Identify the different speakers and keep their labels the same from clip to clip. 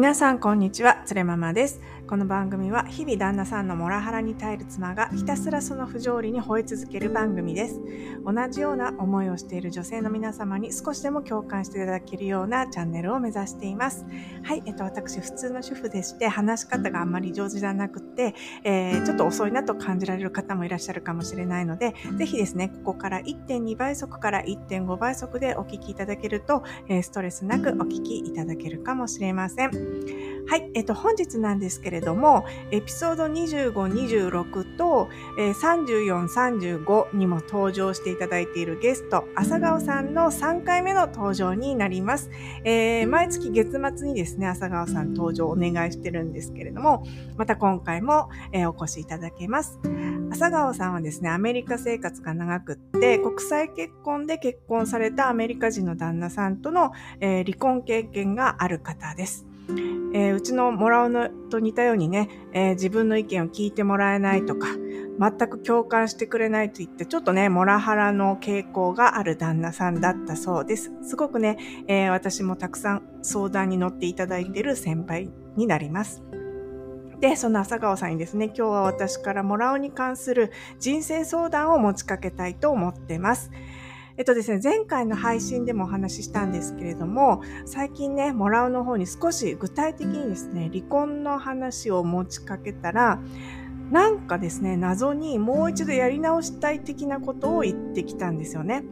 Speaker 1: 皆さんこんにちは、つれママです。この番組は日々旦那さんのモラハラに耐える妻がひたすらその不条理に吠え続ける番組です。同じような思いをしている女性の皆様に少しでも共感していただけるようなチャンネルを目指しています。はい、えっと、私普通の主婦でして話し方があんまり上手じゃなくて、えー、ちょっと遅いなと感じられる方もいらっしゃるかもしれないので、ぜひですね、ここから1.2倍速から1.5倍速でお聞きいただけると、ストレスなくお聞きいただけるかもしれません。はい、えっと、本日なんですけれども、エピソード25、26と、えー、34、35にも登場していただいているゲスト、朝顔さんの3回目の登場になります。えー、毎月月末にですね、朝顔さん登場お願いしてるんですけれども、また今回も、えー、お越しいただけます。朝顔さんはですね、アメリカ生活が長くって、国際結婚で結婚されたアメリカ人の旦那さんとの、えー、離婚経験がある方です。えー、うちのもらうのと似たようにね、えー、自分の意見を聞いてもらえないとか、全く共感してくれないと言って、ちょっとね、モラハラの傾向がある旦那さんだったそうです。すごくね、えー、私もたくさん相談に乗っていただいている先輩になります。で、その朝顔さんにですね、今日は私からもらうに関する人生相談を持ちかけたいと思ってます。えっとですね、前回の配信でもお話ししたんですけれども、最近ね、もらうの方に少し具体的にですね、離婚の話を持ちかけたら、なんかですね、謎にもう一度やり直したい的なことを言ってきたんですよね。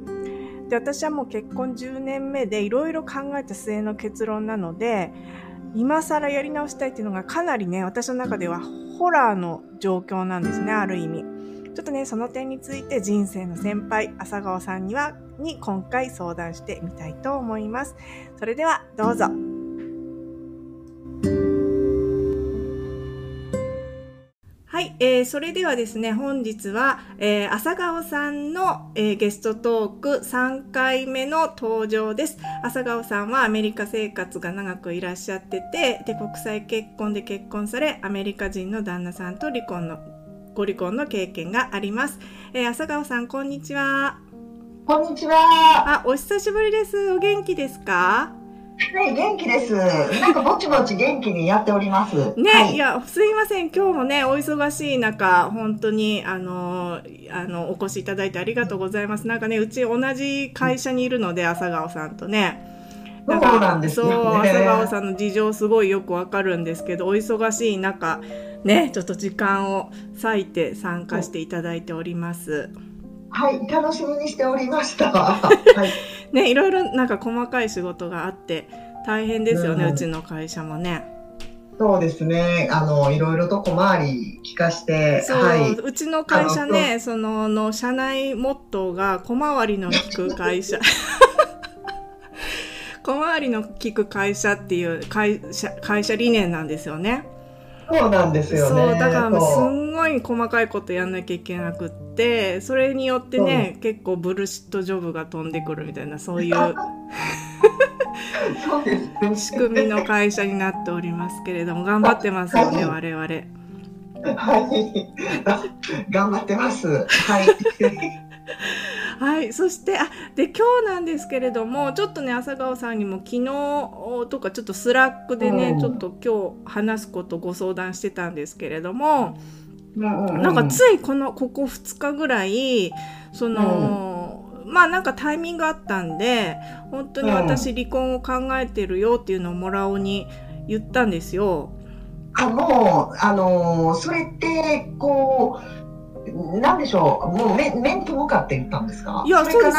Speaker 1: で、私はもう結婚10年目でいろいろ考えた末の結論なので、今更やり直したいっていうのがかなりね、私の中ではホラーの状況なんですね、ある意味。ちょっとね、その点について人生の先輩、朝顔さんには、に今回相談してみたいと思います。それでは、どうぞ。はい、えー、それではですね、本日は、えー、朝顔さんの、えー、ゲストトーク3回目の登場です。朝顔さんはアメリカ生活が長くいらっしゃってて、で、国際結婚で結婚され、アメリカ人の旦那さんと離婚のご離婚の経験があります。えー、朝顔さん、こんにちは。
Speaker 2: こんにちは。
Speaker 1: あ、お久しぶりです。お元気ですか？
Speaker 2: はい、元気です。なんかぼちぼち元気にやっております。
Speaker 1: ね、はい、いや、すいません。今日もね、お忙しい中、本当に、あの、あの、お越しいただいてありがとうございます。なんかね、うち同じ会社にいるので、朝顔さんとね。
Speaker 2: そうなんです
Speaker 1: ね。そう、朝顔さんの事情すごいよくわかるんですけど、お忙しい中、ね、ちょっと時間を割いて参加していただいております。
Speaker 2: はい、楽しみにしておりました。はい、
Speaker 1: ね、いろいろなんか細かい仕事があって大変ですよね、うん、うちの会社もね。
Speaker 2: そうですね。あの、いろいろと小回り聞かして、
Speaker 1: そう、はい、うちの会社ね、その、の、社内モットーが小回りの利く会社。小回りの利く会社っていう会社、会社理念なんですよね。
Speaker 2: そうなんですよね。
Speaker 1: そう、だからすんごい細かいことやんなきゃいけなくって、それによってね、結構ブルシットジョブが飛んでくるみたいな、そういう 仕組みの会社になっておりますけれども、頑張ってますよね、我々。
Speaker 2: はい。頑張ってます。はい。
Speaker 1: はい、そしてあで今日なんですけれどもちょっとね Asagaoさんにも昨日とかちょっと Slack でね、うん、ちょっと今日話すことご相談してたんですけれども、うん、なんかついこのここ2日ぐらいその、うん、まあなんかタイミングあったんで本当に私離婚を考えてるよっていうのをもらおに言ったんですよ。
Speaker 2: あもうあのー、それってこうなんでしょう、もう面面と向かって言ったんですか？
Speaker 1: いや、そうです。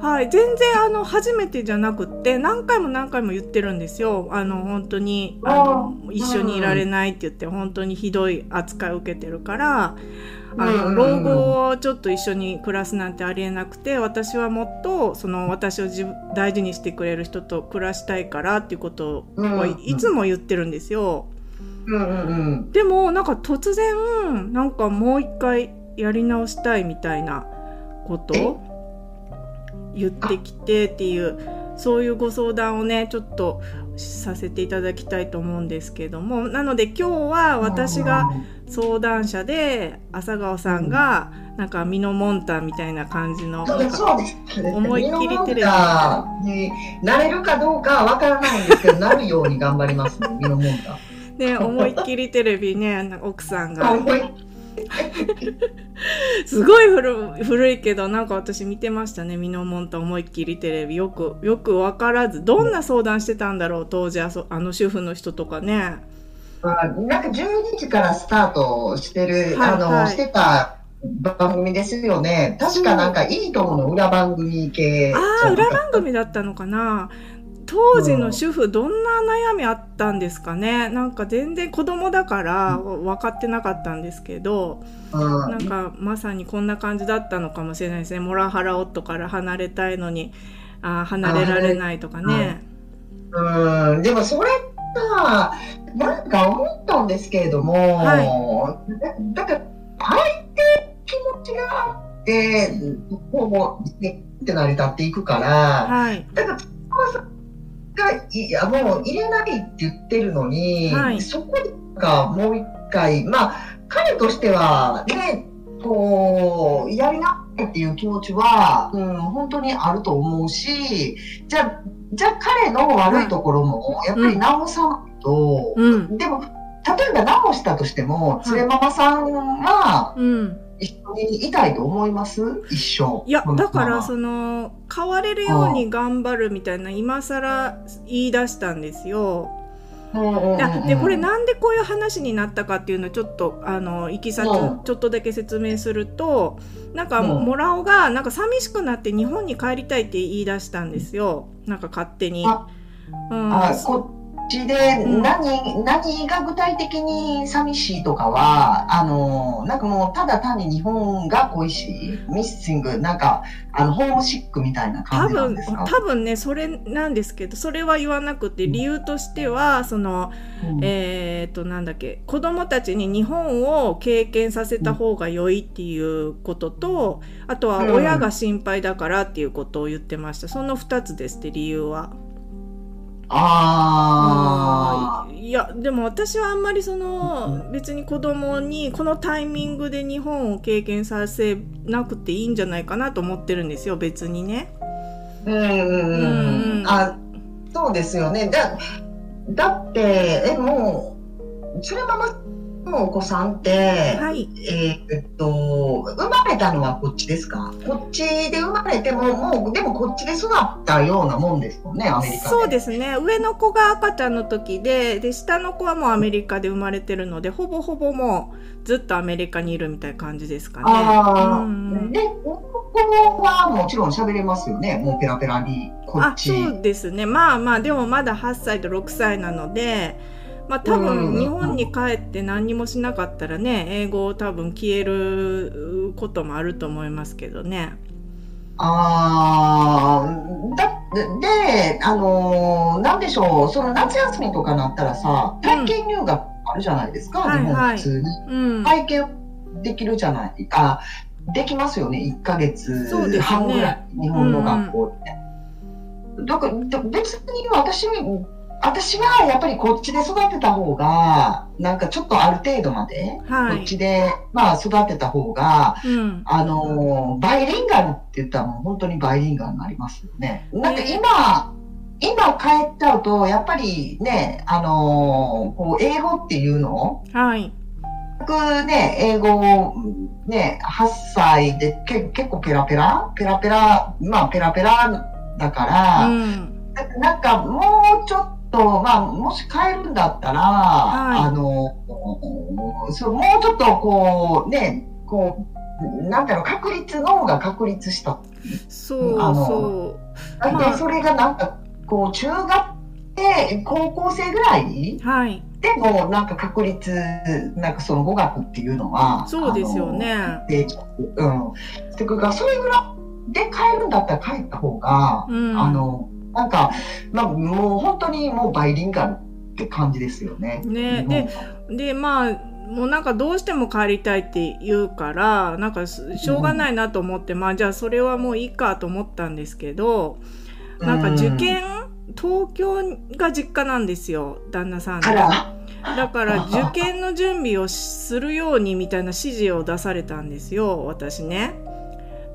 Speaker 1: はい、全然あの初めてじゃなくって何回も何回も言ってるんですよ。あの本当にあの一緒にいられないって言って本当にひどい扱いを受けてるからあの老後をちょっと一緒に暮らすなんてありえなくて私はもっとその私を大事にしてくれる人と暮らしたいからっていうことをいつも言ってるんですよ。でもなんか突然なんかもう一回やり直したいみたいなこと？言ってきてっていうそういうご相談をねちょっとさせていただきたいと思うんですけども。なので今日は私が相談者で朝顔さんがなんかミノモンタみたいな感じの思いっきりテレビ。
Speaker 2: になれるかどうかわからないんですけどなるように頑張りますねミノモンタ。
Speaker 1: ね思いっきりテレビね奥さんが すごい古古いけどなんか私見てましたね。ミノモンタ思いっきりテレビ。よくよく分からず。どんな相談してたんだろう当時あそあの主婦の人とかね。
Speaker 2: あなんか12時からスタートしてる、
Speaker 1: はい
Speaker 2: あの、
Speaker 1: はい。
Speaker 2: してた番組ですよね。確かなんかいいともの。裏番組系じ
Speaker 1: ああ。裏番組だったのかな当時の主婦どんな悩みあったんですかね？なんか全然子供だから分かってなかったんですけど
Speaker 2: うん。
Speaker 1: なんかまさにこんな感じだったのかもしれないですね。モラハラ夫から離れたいのにあー離れられないとかね。
Speaker 2: うん、でもそれが、なんか思ったんですけれども、
Speaker 1: は
Speaker 2: だだから、相手気持ちがあって、こう、ねって成り立っていくから、
Speaker 1: はい、
Speaker 2: だから、塚さんがいやもう入れないって言ってるのに、
Speaker 1: はい。
Speaker 2: そこがもう一回、まあ、彼としてはね、こう、やりなっていう気持ちは、うん、本当にあると思うし、じゃあ、じゃあ彼の悪いところも、やっぱり直さないと、
Speaker 1: うん。
Speaker 2: でも、例えば直したとしても、
Speaker 1: い
Speaker 2: 連れママさんは
Speaker 1: うん、
Speaker 2: 一緒にいたいと思います？一緒。
Speaker 1: いやだからその変われるように頑張るみたいな今更言い出したんですよ。でこれなんでこういう話になったかっていうのをちょっとあのいきさつ
Speaker 2: うん。
Speaker 1: ちょっとだけ説明するとなんか
Speaker 2: うん。
Speaker 1: モラオがなんか寂しくなって日本に帰りたいって言い出したんですよ。なんか勝手に。
Speaker 2: あ
Speaker 1: うん、
Speaker 2: ちで
Speaker 1: うん。
Speaker 2: 何,、何が具体的に寂しいとかはあのなんかもうただ単に日本が恋しいミッシングなんかあのホームシックみたいな
Speaker 1: 多
Speaker 2: 感じなん
Speaker 1: 分
Speaker 2: ですか、
Speaker 1: 多分ねそれなんですけどそれは言わなくて理由としてはその
Speaker 2: うん。
Speaker 1: えー、となんだっけ子供たちに日本を経験させた方が良いっていうこととあとは
Speaker 2: うん。
Speaker 1: 親が心配だからっていうことを言ってました。その2つですって理由は。
Speaker 2: あ
Speaker 1: あーいやでも私はあんまりその別に子供にこのタイミングで日本を経験させなくていいんじゃないかなと思ってるんですよ別にね。
Speaker 2: ーうんうんうん。
Speaker 1: うん
Speaker 2: あそうですよね。だだってえもうそれママのお子さんって、
Speaker 1: はい。
Speaker 2: えーっと、生まれたのはこっちですか？こっちで生まれても、もう、でもこっちで育ったようなもんですもんね、アメリカで。
Speaker 1: そうですね。上の子が赤ちゃんの時でで下の子はもうアメリカで生まれてるのでほぼほぼもうずっとアメリカにいるみたいな感じですかね。
Speaker 2: ああ、
Speaker 1: うん
Speaker 2: で、男はもちろん喋れますよね、もうペラペラに、こ
Speaker 1: あ
Speaker 2: っち。
Speaker 1: そうですね。まあまあでもまだ8歳と6歳なのでまあ多
Speaker 2: うん
Speaker 1: 分日本に帰って何にもしなかったらね英語を多分消えることもあると思いますけどね。
Speaker 2: ああ、だで、あのーなんでしょう、その夏休みとかなったらさ、体験入学あるじゃないですか、日本
Speaker 1: はい。はい
Speaker 2: 普通に。
Speaker 1: うん、
Speaker 2: 体験できるじゃないあできますよね1ヶ月半ぐらい、日本の学校って、だからだ別に私私はやっぱりこっちで育てた方がなんかちょっとある程度まで、
Speaker 1: はい。
Speaker 2: こっちでまあ育てた方が
Speaker 1: うん。
Speaker 2: あのーバイリンガルって言ったらもう本当にバイリンガルになりますよね。なんか
Speaker 1: ね
Speaker 2: 今、今帰っちゃうとやっぱりねあのーこう英語っていうの
Speaker 1: はい。
Speaker 2: 僕ね、英語をね、8歳でけ結構ペラペラペラペラ、まあペラペラだから、
Speaker 1: うん。
Speaker 2: なんかもうちょっと、まあもし変えるんだったら、
Speaker 1: い
Speaker 2: あの、そうもうちょっとこうね、こう、なんだろう、確率の方が確立した。
Speaker 1: そう
Speaker 2: あの
Speaker 1: そ
Speaker 2: だ
Speaker 1: まあ
Speaker 2: ってそれがなんか、こう中学で高校生ぐらいう
Speaker 1: はい
Speaker 2: でもなんか確率なんかその語学っていうのは
Speaker 1: そうですよね。
Speaker 2: でうん。それぐらいで帰るんだったら帰った方が、
Speaker 1: うん
Speaker 2: あのなんかまあもう本当にもうバイリンガルって感じですよね。
Speaker 1: ね
Speaker 2: 日本は
Speaker 1: でまあもうなんかどうしても帰りたいって言うからなんかすしょうがないなと思って、まあじゃあそれはもういいかと思ったんですけどなんか受験、東京が実家なんですよ旦那さんの
Speaker 2: あら。
Speaker 1: だから受験の準備をするようにみたいな指示を出されたんですよ私ね。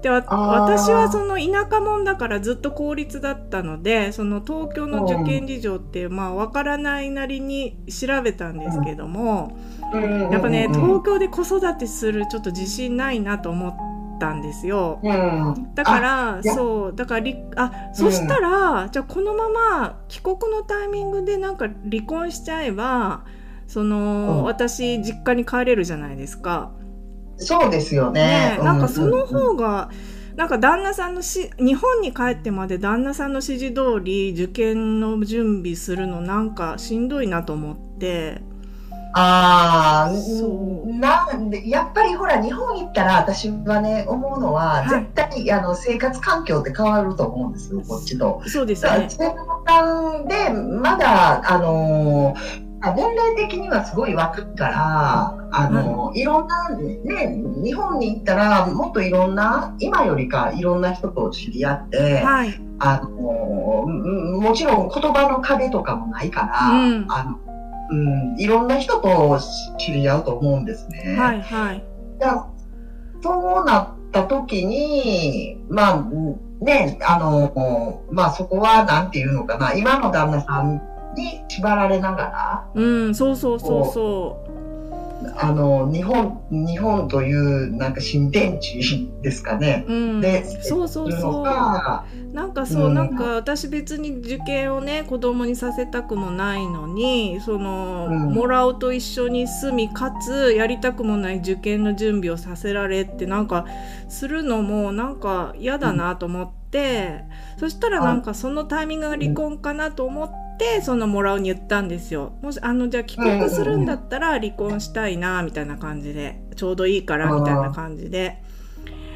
Speaker 1: で私はその田舎者だからずっと公立だったのでその東京の受験事情ってまあわからないなりに調べたんですけどもやっぱね東京で子育てするちょっと自信ないなと思ったんですよ。
Speaker 2: うん。
Speaker 1: だからそうだからりあそしたら、じゃあこのまま帰国のタイミングでなんか離婚しちゃえばその、
Speaker 2: うん
Speaker 1: 私実家に帰れるじゃないですか。
Speaker 2: そうですよね
Speaker 1: ね。なんかその
Speaker 2: うん
Speaker 1: 方が、なんか旦那さんのし日本に帰ってまで旦那さんの指示通り受験の準備するのなんかしんどいなと思って。
Speaker 2: ああ、
Speaker 1: そう
Speaker 2: なんで、やっぱりほら、日本行ったら私はね、思うのは、
Speaker 1: はい
Speaker 2: 絶対、あの、生活環境って変わると思うんですよ、こっちと。
Speaker 1: そうですね。
Speaker 2: で、まだ、あのーあ年齢的にはすごい若いから、あのーいろんな、ね、日本に行ったら、もっといろんな、今よりかいろんな人と知り合って、
Speaker 1: はい。
Speaker 2: あのーもちろん言葉の壁とかもないから、
Speaker 1: うん
Speaker 2: あのうん、いろんな人と知り合うと思うんですね。
Speaker 1: はいはい。
Speaker 2: そうなった時に、まあ、ね、あの、まあそこはなんていうのかな、今の旦那さんに縛られなが
Speaker 1: うん、そうそうそうそ
Speaker 2: ら、あの、日本、日本というなんか新天地ですかね。
Speaker 1: う。うん。
Speaker 2: で、
Speaker 1: そうそうそう。
Speaker 2: か
Speaker 1: なんかそう、
Speaker 2: うん
Speaker 1: なんか私別に受験をね子供にさせたくもないのにその、
Speaker 2: うん
Speaker 1: もらうと一緒に住みかつやりたくもない受験の準備をさせられってなんかするのもなんか嫌だなと思って、そしたらなんかそのタイミングが離婚かなと思って、そのもらうに言ったんですよ。もしあのじゃあ帰国するんだったら離婚したいなみたいな感じで。ちょうどいいからみたいな感じで。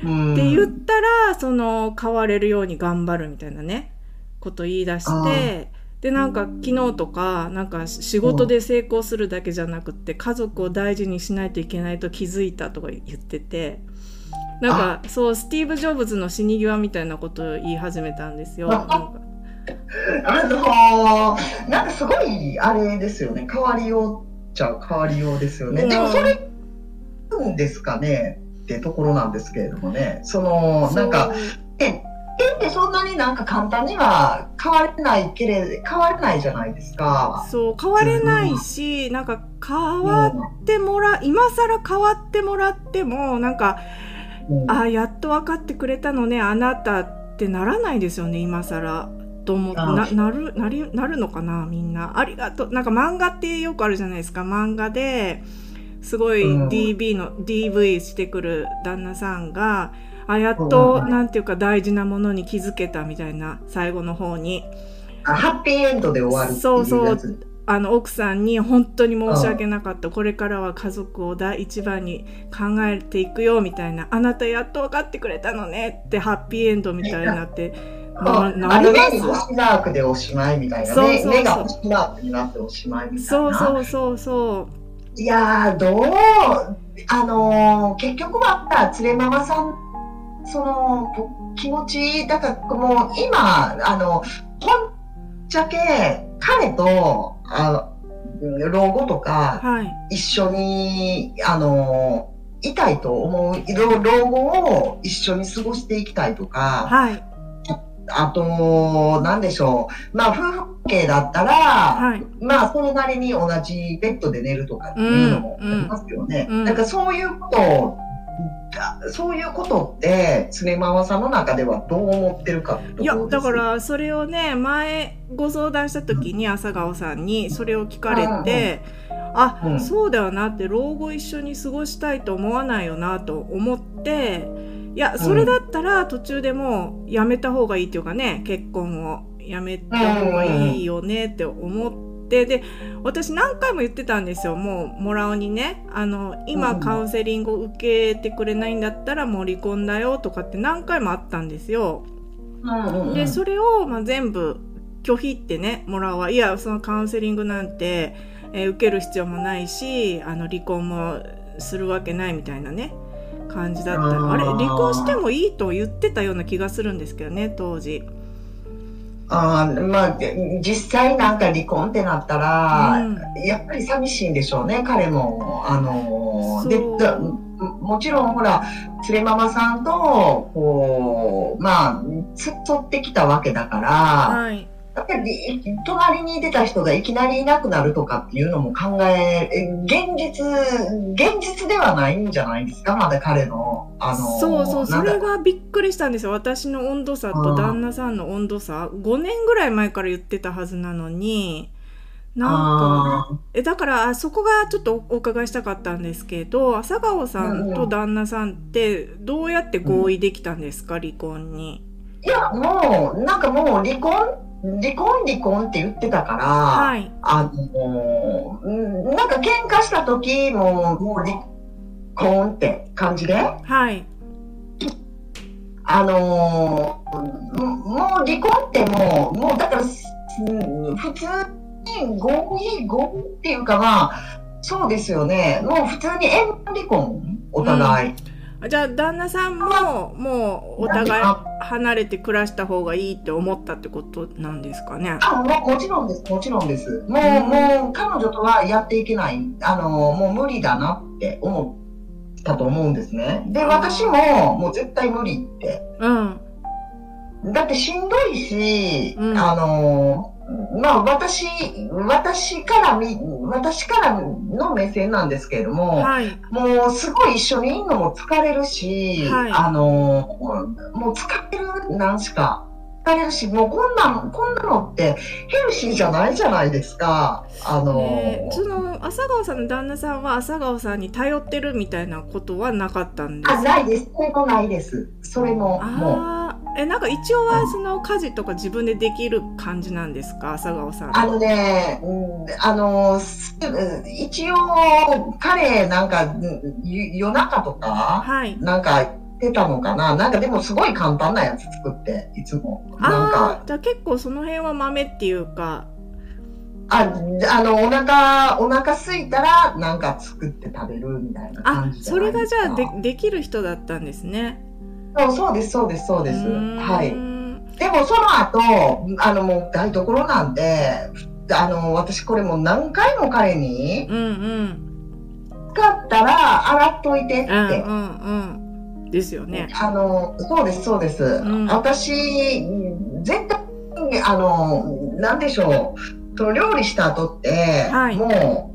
Speaker 2: うん。
Speaker 1: って言ったらその変われるように頑張るみたいなねこと言い出してでなんか昨日とかなんか仕事で成功するだけじゃなくって家族を大事にしないといけないと気づいたとか言っててなんかそうスティーブ・ジョブズの死に際みたいなことを言い始めたんですよ。なんか
Speaker 2: あのーなんかすごい、あれですよね。変わりようっちゃ変わりようですよね。
Speaker 1: うん
Speaker 2: でもそれ、うんですかね？ってところなんですけれどもね。その、なんか、え、えってそんなになんか簡単には変われないけれ変われないじゃないですか。
Speaker 1: そう変われないし、なんか変わってもら今更変わってもらってもなんか
Speaker 2: うん
Speaker 1: あやっと分かってくれたのねあなたってならないですよね今更と思って
Speaker 2: あ
Speaker 1: ななるなりなるのかなみんな。ありがとう。なんか漫画ってよくあるじゃないですか。漫画ですごい
Speaker 2: うん。
Speaker 1: DV の、DV してくる旦那さんがあやっと、
Speaker 2: うん
Speaker 1: なんていうか大事なものに気づけたみたいな最後の方に。
Speaker 2: あハッピーエンドで終わる
Speaker 1: そうそう。あの奥さんに本当に申し訳なかった。これからは家族を第一番に考えていくよみたいな。あなたやっと分かってくれたのねってハッピーエンドみたいになって
Speaker 2: あ
Speaker 1: ななります
Speaker 2: 星マークでおしまいみたいなね。目が星マークになっておしまいみたいな。
Speaker 1: そうそうそうそ
Speaker 2: いやー、どう、あのー結局は、連れママさん、その、気持ち、だからもう今、あの、ほんっちゃけ、彼と、あ老後と
Speaker 1: う
Speaker 2: か、
Speaker 1: はい。
Speaker 2: 一緒に、あのいたいと思う、老老後を一緒に過ごしていきたいとか、
Speaker 1: はい
Speaker 2: あと、なんでしょう、まあ、夫婦関係だったら、
Speaker 1: はい。
Speaker 2: まあ、それなりに同じベッドで寝るとかっていうのもありますよね。
Speaker 1: うんうん。
Speaker 2: なんかそういうことを、そういうことって、常ママさんの中ではどう思ってるか
Speaker 1: いやだか、らそれをね前ご相談した時に朝顔さんにそれを聞かれて、あ、
Speaker 2: うん。
Speaker 1: そうだよなって老後一緒に過ごしたいと思わないよなと思っていやそれだったら途中でもうやめた方がいいっていうかね結婚をやめた方がいいよねって思ってで私何回も言ってたんですよ。もうもらおにね。あの今
Speaker 2: うん。
Speaker 1: カウンセリングを受けてくれないんだったらもう離婚だよとかって何回もあったんですよ。でそれを、まあ、全部拒否ってねもらうはいやそのカウンセリングなんて、えー受ける必要もないしあの離婚もするわけないみたいなね感じだった
Speaker 2: あー
Speaker 1: あれ離婚してもいいと言ってたような気がするんですけどね当時。
Speaker 2: あーまあ、で実際なんか離婚ってなったら、
Speaker 1: うん
Speaker 2: やっぱり寂しいんでしょうね、彼も。あのーでももちろんほら、連れママさんと、こう、まあ、つ取ってきたわけだから、
Speaker 1: はい。
Speaker 2: やっぱり隣に出た人がいきなりいなくなるとかっていうのも考え、え現実、現実ではないんじゃないですか、まだ彼の。あのー
Speaker 1: そうそう、それがびっくりしたんですよ。私の温度差と旦那さんの温度差、5年ぐらい前から言ってたはずなのに、なんか、
Speaker 2: あ
Speaker 1: え、だから、あそこがちょっとお伺いしたかったんですけど、朝顔さんと旦那さんって、どうやって合意できたんですか、離婚に。
Speaker 2: ーいや、もう、なんかもう離婚、離婚、離婚って言ってたから、
Speaker 1: はい。
Speaker 2: あのうんなんか喧嘩した時も、もう離婚って感じで、
Speaker 1: はい。
Speaker 2: あのーもう離婚ってもう、もうだから、す普通に合意、合意っていうかまあ、そうですよね。もう普通に縁分離婚？お互い。
Speaker 1: じゃあ、旦那さんも、もう、お互い離れて暮らした方がいいって思ったってことなんですかね？
Speaker 2: あもうもちろんです、もちろんです。もう、
Speaker 1: うん
Speaker 2: もう彼女とはやっていけない。あの、もう無理だなって思ったと思うんですね。で、私も、もう絶対無理って。
Speaker 1: うん。
Speaker 2: だってしんどいし、
Speaker 1: うん
Speaker 2: あの、まあ私、私から見、私からの目線なんですけれども、
Speaker 1: はい。
Speaker 2: もうすごい一緒にいるのも疲れるし、
Speaker 1: はい
Speaker 2: あの、もう疲れるなんしか、疲れるし、もうこんなん、こんなのってヘルシーじゃないじゃないですか。あの、
Speaker 1: えーその朝顔さんの旦那さんは朝顔さんに頼ってるみたいなことはなかったんです
Speaker 2: あ、ないです。それもないです。それも、もう。
Speaker 1: えなんか一応はその家事とか自分でできる感じなんですか？朝顔さん。
Speaker 2: あのね、うんあの、す一応、彼、なんか、夜中とか、
Speaker 1: はい。
Speaker 2: なんか、言ってたのかな？なんかでもすごい簡単なやつ作って、いつも。なん
Speaker 1: あ
Speaker 2: か、
Speaker 1: ーじゃあ結構その辺は豆っていうか。
Speaker 2: あ、あの、お腹、お腹空いたら、なんか作って食べるみたいな
Speaker 1: あ
Speaker 2: 感じじゃ
Speaker 1: それが。じゃあでできる人だったんですね
Speaker 2: そうそうです、そうです、そうです。はい。でもその後、あのもう台所なんで、あの、私これもう何回も彼に、
Speaker 1: うんうん
Speaker 2: 使ったら洗っといてって。
Speaker 1: うんうんうんですよね
Speaker 2: あの、そうです、そうです。
Speaker 1: ん
Speaker 2: 私、絶対に、あの、なんでしょう。その料理した後って、
Speaker 1: はい
Speaker 2: も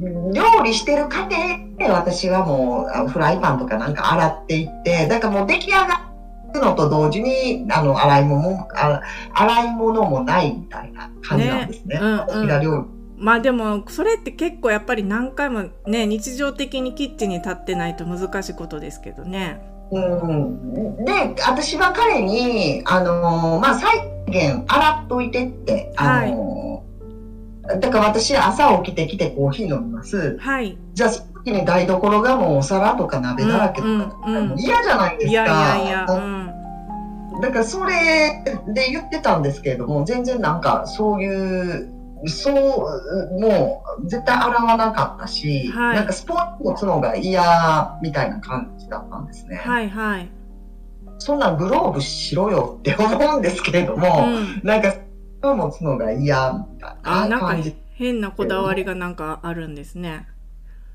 Speaker 2: う、料理してる過程で私はもうあフライパンとかなんか洗っていって、だからもう出来上がるのと同時に、あの、洗い物も、あ洗い物もないみたいな感じなんですね。
Speaker 1: ね。うんうん。まあでもそれって結構やっぱり何回もね日常的にキッチンに立ってないと難しいことですけどね。
Speaker 2: うん。で、私は彼に、あのーまあ、最限洗っといてって、あのーだから私朝起きてきてコーヒー飲みます。
Speaker 1: はい。
Speaker 2: じゃあ、その時に台所がもうお皿とか鍋だらけとか、
Speaker 1: うんう
Speaker 2: 嫌じゃないですか。
Speaker 1: いやいや
Speaker 2: だからそれで言ってたんですけれども、全然なんかそういう、そう、もう絶対洗わなかったし、
Speaker 1: はい
Speaker 2: なんかスポンジ持つのが嫌みたいな感じだったんですね。
Speaker 1: はいはい
Speaker 2: そんなんグローブしろよって思うんですけれども、
Speaker 1: うん
Speaker 2: なんか、持つのが嫌みたいな感じ。
Speaker 1: 変なこだわりがなんかあるんですね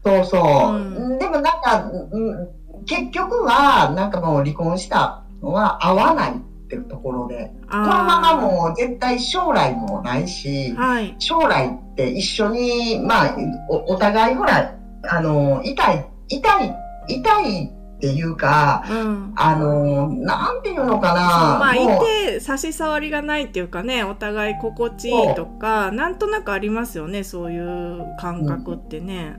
Speaker 2: そうそう。
Speaker 1: うん。
Speaker 2: でもなんか、うん結局は、なんかもう離婚したのは合わないっていうところで、
Speaker 1: こ
Speaker 2: このままもう絶対将来もないし、
Speaker 1: はい。
Speaker 2: 将来って一緒に、まあ、おお互いほら、あの、痛い、痛い、痛いっていうか、
Speaker 1: うん。
Speaker 2: あの、なんていうのかな。
Speaker 1: まあいて差し障りがないっていうかねお互い心地いいとかなんとなくありますよねそういう感覚ってね、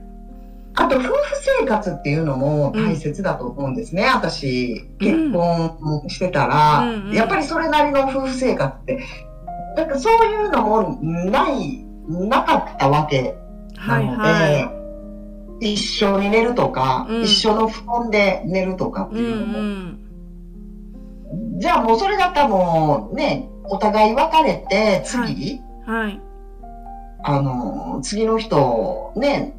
Speaker 2: あと、夫婦生活っていうのも大切だと思うんですね。私、結婚してたら、
Speaker 1: うんうん。
Speaker 2: やっぱりそれなりの夫婦生活って、だからそういうのもない、なかったわけな
Speaker 1: はい
Speaker 2: ので、
Speaker 1: は
Speaker 2: 一緒に寝るとか、
Speaker 1: うん。
Speaker 2: 一緒の布団で寝るとかって
Speaker 1: いうん
Speaker 2: いうのも、
Speaker 1: うん。
Speaker 2: じゃあもうそれだったらもうね、お互い別れて、次、
Speaker 1: はい。
Speaker 2: あの、次の人をね、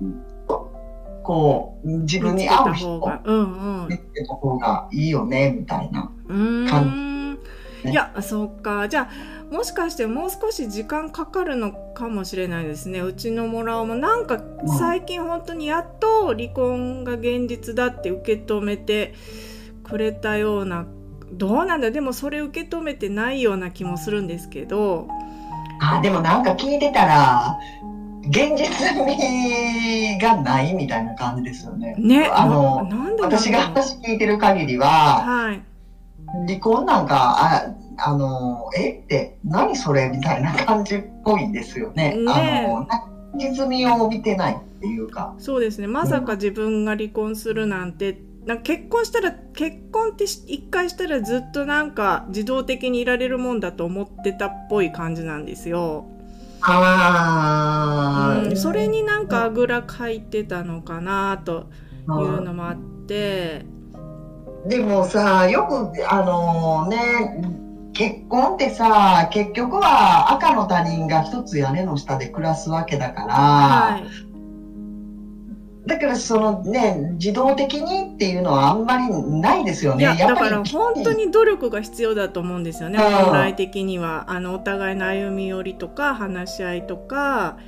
Speaker 2: こう、自分に合う人
Speaker 1: 見つけた方が。うんうん。
Speaker 2: 見つけた方がいいよね、みたいな。
Speaker 1: うーん。
Speaker 2: ね。
Speaker 1: いやそうか。じゃあもしかしてもう少し時間かかるのかもしれないですね。うちのモラオもなんか最近本当にやっと離婚が現実だって受け止めてくれたような。どうなんだでもそれ受け止めてないような気もするんですけど。
Speaker 2: あ、でもなんか聞いてたら、現実味がないみたいな感じですよね。
Speaker 1: ね
Speaker 2: あの私が話聞いてる限りは、
Speaker 1: はい
Speaker 2: 離婚なんか、あ、あの、えって、何それみたいな感じっぽいですよね。
Speaker 1: ね
Speaker 2: あの、現実味を帯びてないっていうか。
Speaker 1: そうですねまさか自分が離婚するなんてなんか結婚したら結婚ってし一回したらずっとなんか自動的にいられるもんだと思ってたっぽい感じなんですよ。
Speaker 2: あ
Speaker 1: うん、それになんかあぐらかいてたのかなというのもあって。
Speaker 2: でもさ、よく、あのね、結婚ってさ、結局は赤の他人が一つ屋根の下で暮らすわけだから、
Speaker 1: はい
Speaker 2: だからそのね、自動的にっていうのはあんまりないですよね。
Speaker 1: いやだ
Speaker 2: っぱり
Speaker 1: から本当に努力が必要だと思うんですよね
Speaker 2: うん
Speaker 1: 本来的にはあのお互いの歩み寄りとか話し合いとか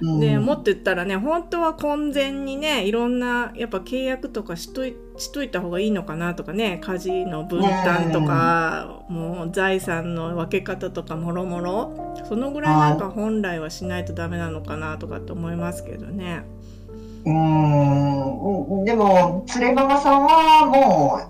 Speaker 2: うん
Speaker 1: でもっと言ったらね本当は婚前にねいろんなやっぱ契約とかしといしといた方がいいのかなとかね家事の分担とか、もう財産の分け方とかもろもろそのぐらいなんか本来はしないとダメなのかなとかって思いますけどね。
Speaker 2: うん、でも、連れママさんはも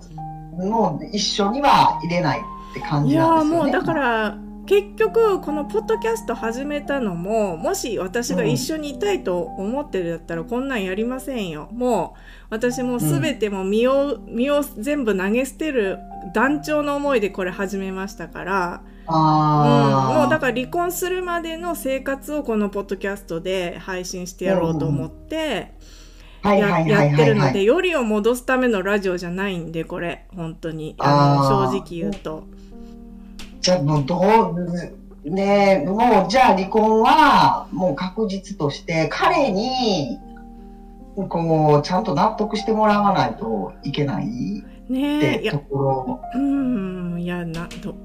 Speaker 2: う、もう一緒には入れないって感じなんですよね。
Speaker 1: ーもうだから結局このポッドキャスト始めたのももし私が一緒にいたいと思ってるだったらこんなんやりませんよもう私もう全ても身を,、身を全部投げ捨てる団長の思いでこれ始めましたから、うん、もうだから離婚するまでの生活をこのポッドキャストで配信してやろうと思って
Speaker 2: はい
Speaker 1: や,、ってるので。よりを戻すためのラジオじゃないんでこれ本当にあの正直言うと。
Speaker 2: じゃあもうどう、ねもうじゃあ離婚はもう確実として彼に、こう、ちゃんと納得してもらわないといけないってと
Speaker 1: ねえいや
Speaker 2: ころ。
Speaker 1: うんいやなど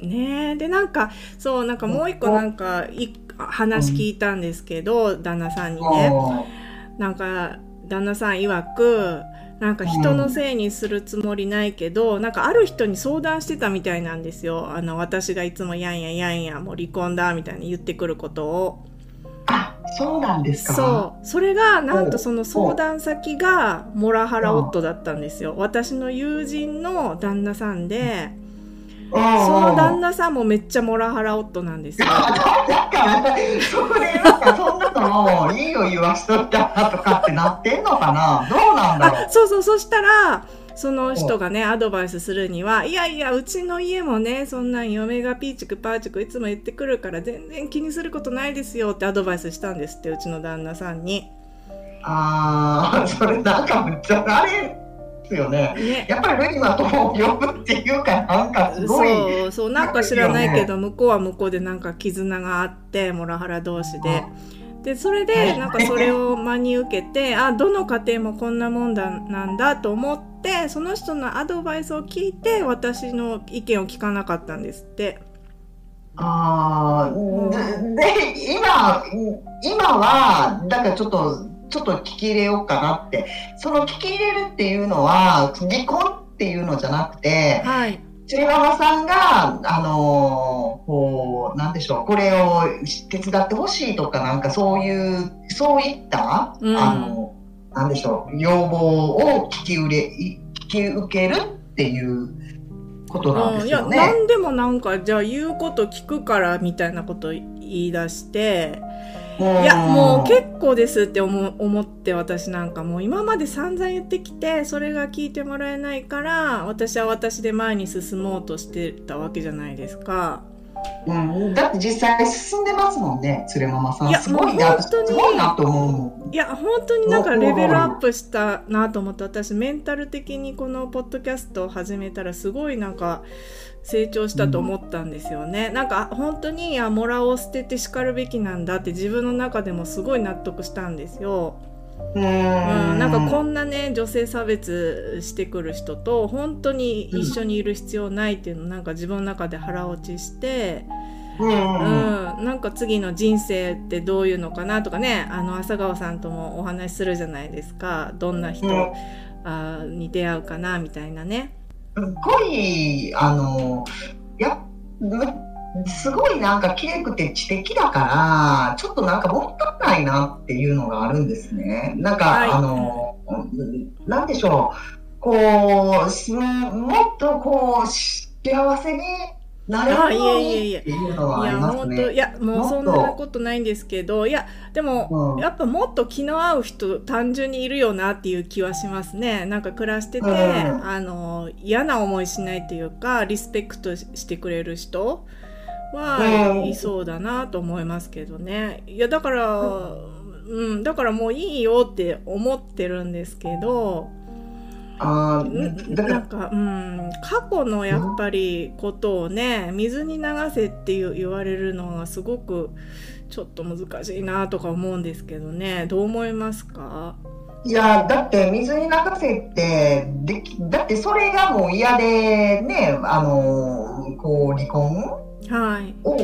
Speaker 1: ね。えでなんかそうなんかもう一個なんかい話聞いたんですけど、旦那さんにね。なんか旦那さん曰くなんか人のせいにするつもりないけど、なんかある人に相談してたみたいなんですよ。あの私がいつもやんややんやもう離婚だみたいに言ってくることを。
Speaker 2: あ、そうなんですか？
Speaker 1: そう。それがなん
Speaker 2: お
Speaker 1: とその相談先がモラハラ夫だったんですよ。私の友人の旦那さんで
Speaker 2: そ
Speaker 1: その旦那さんもめっちゃモラハラ夫なんですよ
Speaker 2: だから、そこでなんかそんなのいいよ言わしといたらとかってなってんのかな？どうなんだろ
Speaker 1: あそうそうそしたらその人がねアドバイスするにはいやいやうちの家もねそんなん嫁がピーチクパーチクいつも言ってくるから全然気にすることないですよってアドバイスしたんですってうちの旦那さんに。
Speaker 2: う。ああ、それなんかめっちゃあれですよね。
Speaker 1: ね
Speaker 2: やっぱりルイマと呼ぶっていうか、なんかすごい。
Speaker 1: そうそうなんか知らないけど向こうは向こうでなんか絆があってモラハラ同士で。でそれでなんかそれを真に受けてあどの家庭もこんなもんだなんだと思ってその人のアドバイスを聞いて私の意見を聞かなかったんですって。
Speaker 2: ああ、で、で今、今は、だからちょっと、ちょっと聞き入れようかなって。その聞き入れるっていうのは、離婚っていうのじゃなくて、
Speaker 1: はい
Speaker 2: ちママさんが、あのーこう、なんでしょう、これを手伝ってほしいとか、なんかそういう、そういった、
Speaker 1: うん
Speaker 2: あの、なんでしょう、要望を聞き入れ、い聞き受けるっていうことなんで
Speaker 1: うんいや
Speaker 2: すよね。
Speaker 1: 何でもなんかじゃあ言うこと聞くからみたいなこと言い出して
Speaker 2: い
Speaker 1: いやもう結構ですって思思って私なんかもう今まで散々言ってきてそれが聞いてもらえないから私は私で前に進もうとしてたわけじゃないですか。
Speaker 2: うん、だって実際進んでますもんね、つれママさん。
Speaker 1: いや
Speaker 2: すごすごいなと思う。
Speaker 1: いや本当になんかレベルアップしたなと思って私メンタル的にこのポッドキャストを始めたらすごいなんか成長したと思ったんですよね、なんか本当にあモラを捨てて叱るべきなんだって自分の中でもすごい納得したんですよ。うん、なんかこんなね女性差別してくる人と本当に一緒にいる必要ないっていうのをなんか自分の中で腹落ちして、うん、うん、なんか次の人生ってどういうのかなとかねあの朝顔さんともお話しするじゃないですか。どんな人、うん、あに出会うかなみたいなね。
Speaker 2: すごいあのやすごいなんか綺麗くて知的だから、ちょっとなんかもったいないなっていうのがあるんですね。なんか、はい、あの、なんでしょう、こう、もっとこう、幸せになれるっていうのはありますね。
Speaker 1: いや、もうそんなことないんですけど、いや、でも、うん、やっぱもっと気の合う人、単純にいるよなっていう気はしますね。なんか暮らしてて、うん、あの、嫌な思いしないっていうか、リスペクトしてくれる人。はいそうだなと思いますけどね。いやだから、うん、だからもういいよって思ってるんですけど。あなんか、うん、過去のやっぱりことをね水に流せっていう言われるのはすごくちょっと難しいなとか思うんですけどね。どう思いますか？
Speaker 2: いやだって水に流せってできだってそれがもう嫌でねあのこう離婚はい、を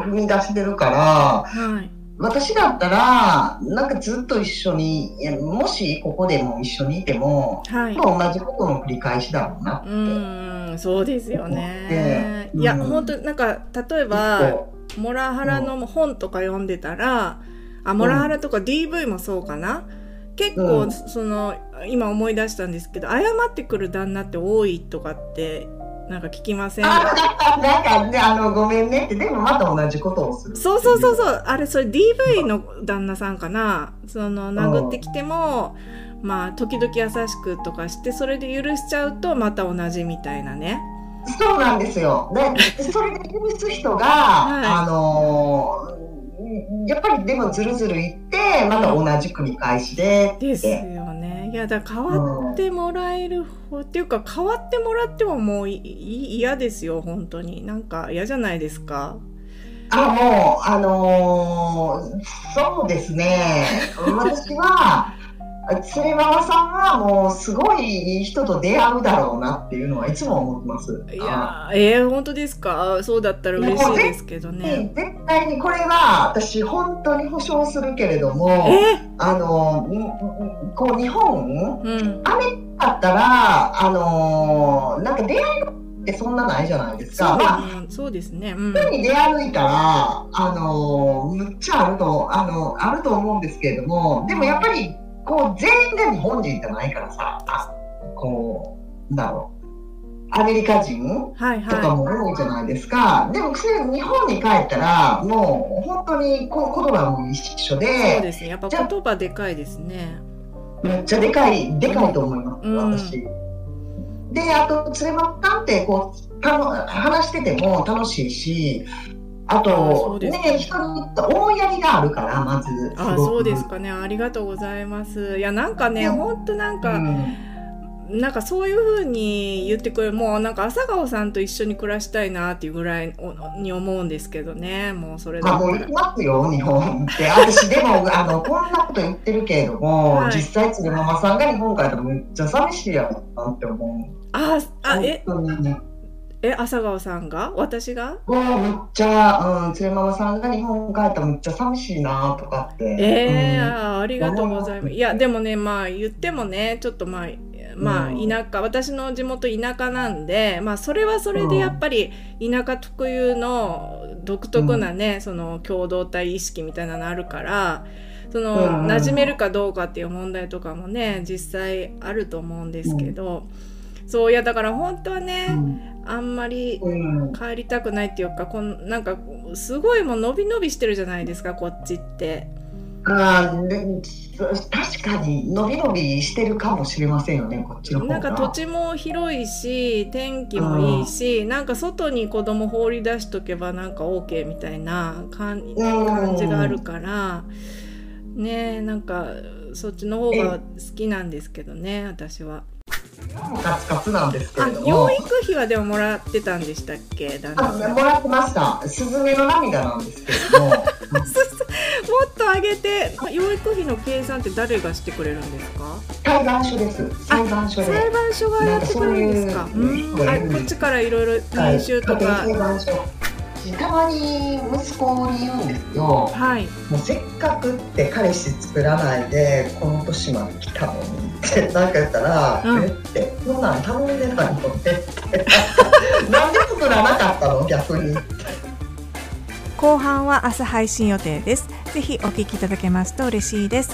Speaker 2: 踏み出してるから、はい、私だったらなんかずっと一緒にもしここでも一緒にいても、はい、同じことの繰り返しだろうなって。
Speaker 1: うんそうですよね。いや、うん、本当なんか例えばモラハラの本とか読んでたら、あモラハラとか DV もそうかな？結構、その今思い出したんですけど謝ってくる旦那って多いとかってなんか聞きません。なん
Speaker 2: かねあのごめんね。ってでもまた同じことをする。
Speaker 1: そうそうそうそう。あれそれ DV の旦那さんかな。その殴ってきてもまあ時々優しくとかしてそれで許しちゃうとまた同じみたいなね。
Speaker 2: そうなんですよ。でそれで許す人が、はい、あのやっぱりでもずるずるいってまた同じ繰り返しで
Speaker 1: ですよねいやだ変わってもらえる方、うん、っていうか変わってもらってももう嫌ですよ本当に。なんか嫌じゃないですか？
Speaker 2: あもうあのー、そうですね。私は釣りママさんはもうすごいいい人と出会うだろうなっていうのはいつも思ってます。
Speaker 1: いやえー、本当ですか？そうだったら嬉しいですけどね。
Speaker 2: 絶対にこれは私本当に保証するけれども、あのこう日本、うん、アメリカだったらあのなんか出会いってそんなないじゃないですか。
Speaker 1: まあ、そうですね。
Speaker 2: うん。に出歩いたら、あのむっちゃあると、あの、あると思うんですけれども、でもやっぱりこう全員が日本人じゃないからさあこうなんだろう。アメリカ人とかも多いじゃないですか、はいはい、でも日本に帰ったらもう本当にこ言葉も一緒で
Speaker 1: そうですね。やっぱ言葉でかいですね。
Speaker 2: めっちゃでかいでかいと思います、うん、私。であと連れまったんってこうたの話してても楽しいしあと、ね、人に思いやりがあるから、まず。
Speaker 1: あ、そうですかね。ありがとうございます。いや、なんかね、本当なんか、うん。なんかそういうふうに言ってくれるもうなんか朝顔さんと一緒に暮らしたいなっていうぐらいに思うんですけどね。もうそれ
Speaker 2: だもう行きますよ日本って。私でも あのこんなこと言ってるけれども、はい、実際鶴ママさんが日本からめっちゃ寂しいやろなって思う。
Speaker 1: ああえ？え、朝顔さんが？私が？
Speaker 2: もうめっちゃ、うん、つママさんが日本帰ったらめっちゃ寂しいなとかって。
Speaker 1: ええーうん、ありがとうございます。いや、でもね、まあ言ってもね、ちょっとまあ、まあ田舎、私の地元田舎なんで、まあそれはそれでやっぱり田舎特有の独特なね、うん、その共同体意識みたいなのあるから、その、うん、馴染めるかどうかっていう問題とかもね、実際あると思うんですけど、そういやだから本当はね、あんまり帰りたくないっていうか、こんなんかすごいもう伸び伸びしてるじゃないですかこっちって。
Speaker 2: あ確かに伸び伸びしてるかもしれませんよねこっちの
Speaker 1: なんか土地も広いし天気もいいしなんか外に子供放り出しとけばなんか OK みたいな感じがあるからねなんかそっちの方が好きなんですけどね私は。
Speaker 2: カツカツなんですけれども。
Speaker 1: 養育費はでももらってたんでしたっけ？
Speaker 2: あもらってました「すずめの涙」なんですけれども。もっ
Speaker 1: とと上げて養育費の計算って誰がしてくれるんですか？
Speaker 2: 裁判所です。裁判所で。
Speaker 1: 裁判所がやってくれるんですか？
Speaker 2: ういう
Speaker 1: うん。あこっちからいろいろ年収とか。
Speaker 2: はい。たまに息子に言うんですよ。
Speaker 1: はい。
Speaker 2: もうせっかくって彼氏作らないでこの年まで来たのにってなんか言ったら「
Speaker 1: うん
Speaker 2: え？っ?」て「そんなん頼んでないのね」って なんで作らなかったの？逆に。
Speaker 1: 後半は明日配信予定です。ぜひお聞きいただけますと嬉しいです